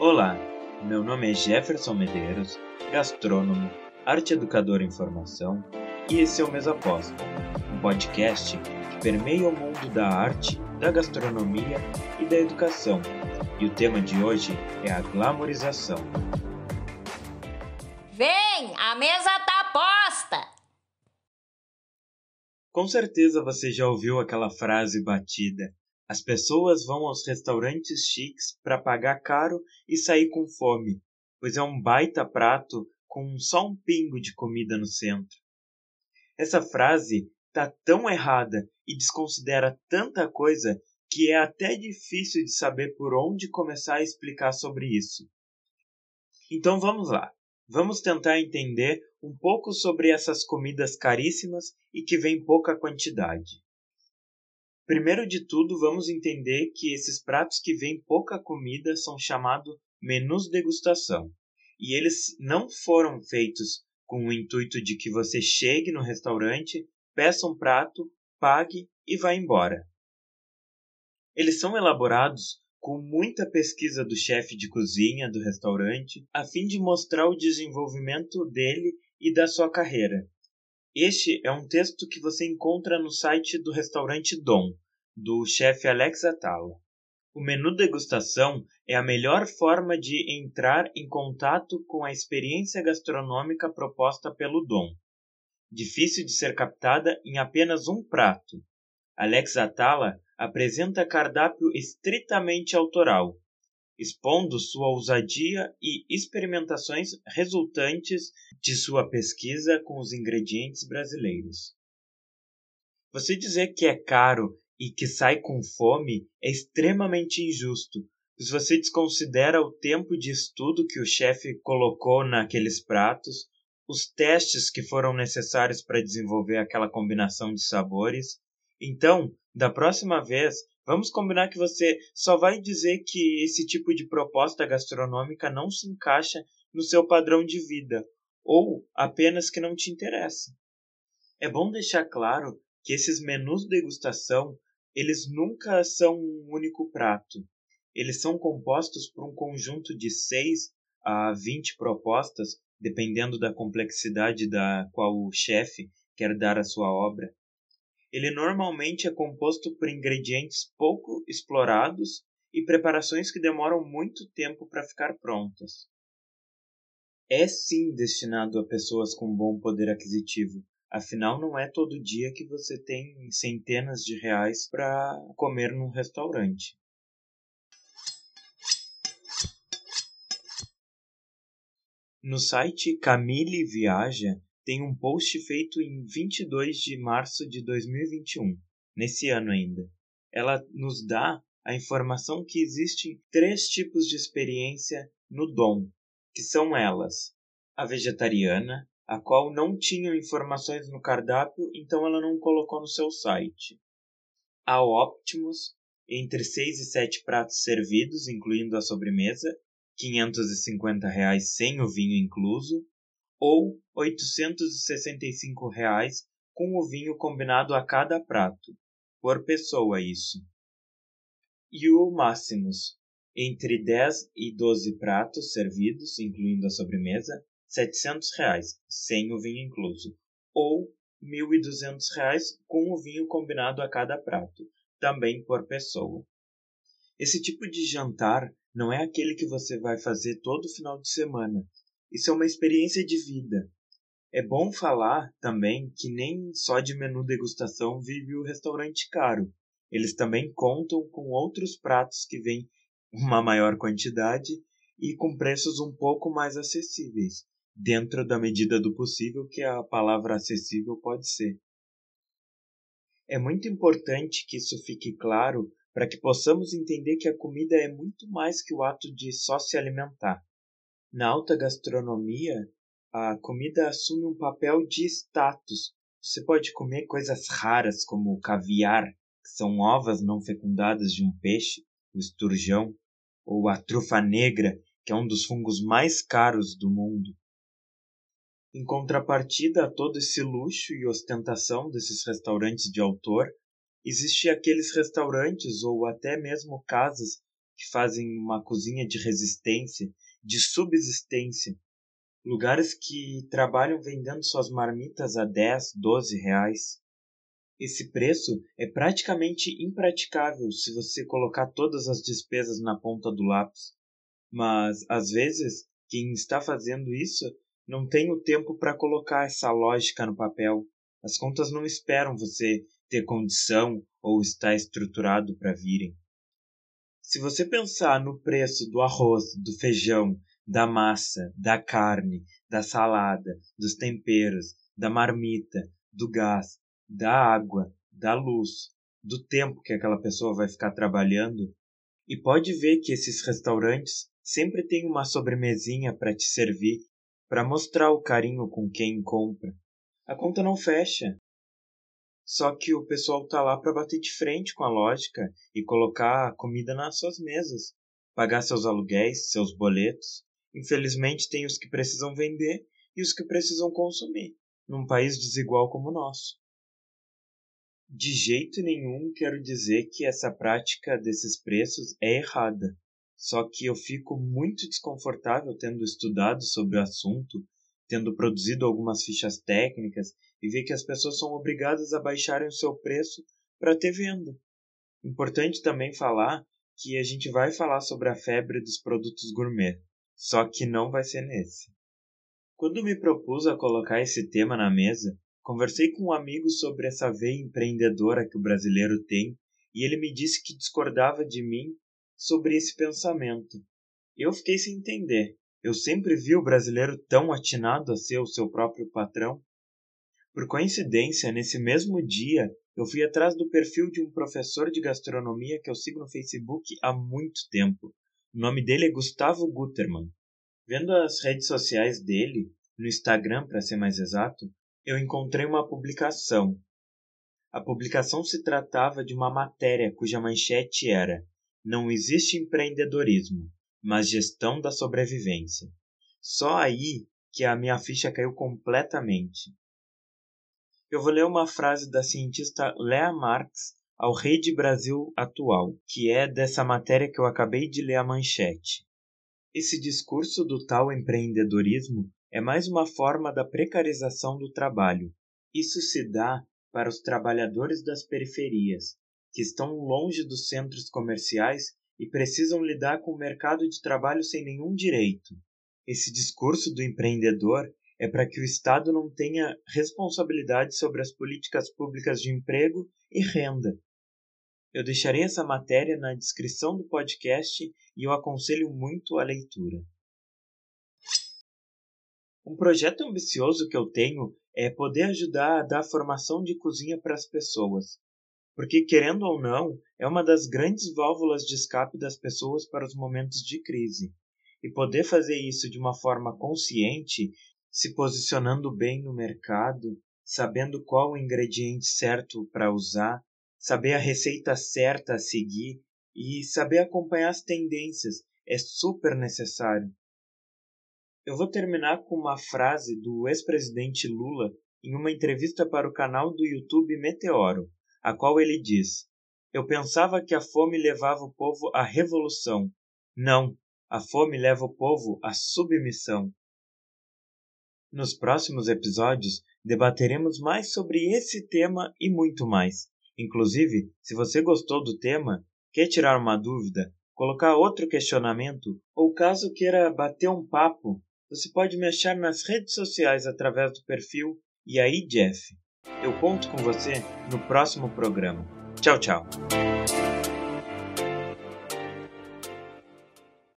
Olá, meu nome é Jefferson Medeiros, gastrônomo, arte educador em formação, e esse é o Mesa Posta, um podcast que permeia o mundo da arte, da gastronomia e da educação. E o tema de hoje é a glamorização. Vem, a mesa tá posta! Com certeza você já ouviu aquela frase batida: as pessoas vão aos restaurantes chiques para pagar caro e sair com fome, pois é um baita prato com só um pingo de comida no centro. Essa frase tá tão errada e desconsidera tanta coisa que é até difícil de saber por onde começar a explicar sobre isso. Então vamos lá. Vamos tentar entender um pouco sobre essas comidas caríssimas e que vem pouca quantidade. Primeiro de tudo, vamos entender que esses pratos que vêm pouca comida são chamados menus degustação. E eles não foram feitos com o intuito de que você chegue no restaurante, peça um prato, pague e vá embora. Eles são elaborados com muita pesquisa do chefe de cozinha do restaurante, a fim de mostrar o desenvolvimento dele e da sua carreira. Este é um texto que você encontra no site do restaurante Dom, do chefe Alex Atala. O menu degustação é a melhor forma de entrar em contato com a experiência gastronômica proposta pelo Dom. Difícil de ser captada em apenas um prato. Alex Atala apresenta cardápio estritamente autoral, expondo sua ousadia e experimentações resultantes de sua pesquisa com os ingredientes brasileiros. Você dizer que é caro e que sai com fome é extremamente injusto, se você desconsidera o tempo de estudo que o chefe colocou naqueles pratos, os testes que foram necessários para desenvolver aquela combinação de sabores. Então, da próxima vez, vamos combinar que você só vai dizer que esse tipo de proposta gastronômica não se encaixa no seu padrão de vida, ou apenas que não te interessa. É bom deixar claro que esses menus degustação eles nunca são um único prato. Eles são compostos por um conjunto de 6 a 20 propostas, dependendo da complexidade da qual o chefe quer dar à sua obra. Ele normalmente é composto por ingredientes pouco explorados e preparações que demoram muito tempo para ficar prontas. É sim destinado a pessoas com bom poder aquisitivo, Afinal, não é todo dia que você tem centenas de reais para comer num restaurante. No site Camille Viaja tem um post feito em 22 de março de 2021, nesse ano ainda. Ela nos dá a informação que existem três tipos de experiência no Dom, que são elas: a vegetariana, a qual não tinha informações no cardápio, então ela não colocou no seu site. A Optimus, entre 6 e 7 pratos servidos, incluindo a sobremesa, 550 reais sem o vinho incluso, ou 865 reais com o vinho combinado a cada prato, por pessoa isso. E o Máximos, entre 10 e 12 pratos servidos, incluindo a sobremesa, 700 reais, sem o vinho incluso, ou 1.200 reais com o vinho combinado a cada prato, também por pessoa. Esse tipo de jantar não é aquele que você vai fazer todo final de semana. Isso é uma experiência de vida. É bom falar também que nem só de menu degustação vive o restaurante caro. Eles também contam com outros pratos que vêm uma maior quantidade e com preços um pouco mais acessíveis, dentro da medida do possível que a palavra acessível pode ser. É muito importante que isso fique claro para que possamos entender que a comida é muito mais que o ato de só se alimentar. Na alta gastronomia, a comida assume um papel de status. Você pode comer coisas raras como caviar, que são ovas não fecundadas de um peixe, o esturjão, ou a trufa negra, que é um dos fungos mais caros do mundo. Em contrapartida a todo esse luxo e ostentação desses restaurantes de autor, existem aqueles restaurantes ou até mesmo casas que fazem uma cozinha de resistência, de subsistência, lugares que trabalham vendendo suas marmitas a 10, 12 reais. Esse preço é praticamente impraticável se você colocar todas as despesas na ponta do lápis. Mas, às vezes, quem está fazendo isso não tem o tempo para colocar essa lógica no papel. As contas não esperam você ter condição ou estar estruturado para virem. Se você pensar no preço do arroz, do feijão, da massa, da carne, da salada, dos temperos, da marmita, do gás, da água, da luz, do tempo que aquela pessoa vai ficar trabalhando, e pode ver que esses restaurantes sempre têm uma sobremesinha para te servir, para mostrar o carinho com quem compra. A conta não fecha. Só que o pessoal tá lá para bater de frente com a lógica e colocar comida nas suas mesas, pagar seus aluguéis, seus boletos. Infelizmente tem os que precisam vender e os que precisam consumir, num país desigual como o nosso. De jeito nenhum quero dizer que essa prática desses preços é errada. Só que eu fico muito desconfortável tendo estudado sobre o assunto, tendo produzido algumas fichas técnicas e ver que as pessoas são obrigadas a baixarem o seu preço para ter venda. Importante também falar que a gente vai falar sobre a febre dos produtos gourmet, só que não vai ser nesse. Quando me propus a colocar esse tema na mesa, Conversei com um amigo sobre essa veia empreendedora que o brasileiro tem e ele me disse que discordava de mim sobre esse pensamento. Eu fiquei sem entender. Eu sempre vi o brasileiro tão atinado a ser o seu próprio patrão. Por coincidência, nesse mesmo dia, eu fui atrás do perfil de um professor de gastronomia que eu sigo no Facebook há muito tempo. O nome dele é Gustavo Gutermann. Vendo as redes sociais dele, no Instagram para ser mais exato, eu encontrei uma publicação. A publicação se tratava de uma matéria cuja manchete era Não existe empreendedorismo, mas gestão da sobrevivência. Só aí que a minha ficha caiu completamente. Eu vou ler uma frase da cientista Lea Marx ao Rede Brasil atual, que é dessa matéria que eu acabei de ler a manchete. Esse discurso do tal empreendedorismo é mais uma forma da precarização do trabalho. Isso se dá para os trabalhadores das periferias, que estão longe dos centros comerciais e precisam lidar com o mercado de trabalho sem nenhum direito. Esse discurso do empreendedor é para que o Estado não tenha responsabilidade sobre as políticas públicas de emprego e renda. Eu deixarei essa matéria na descrição do podcast e eu aconselho muito a leitura. Um projeto ambicioso que eu tenho é poder ajudar a dar formação de cozinha para as pessoas. Porque, querendo ou não, é uma das grandes válvulas de escape das pessoas para os momentos de crise. E poder fazer isso de uma forma consciente, se posicionando bem no mercado, sabendo qual o ingrediente certo para usar, saber a receita certa a seguir e saber acompanhar as tendências é super necessário. Eu vou terminar com uma frase do ex-presidente Lula em uma entrevista para o canal do YouTube Meteoro, a qual ele diz: Eu pensava que a fome levava o povo à revolução. Não, a fome leva o povo à submissão. Nos próximos episódios debateremos mais sobre esse tema e muito mais. Inclusive, se você gostou do tema, quer tirar uma dúvida, colocar outro questionamento ou caso queira bater um papo, você pode me achar nas redes sociais através do perfil E aí Jeff. Eu conto com você no próximo programa. Tchau, tchau.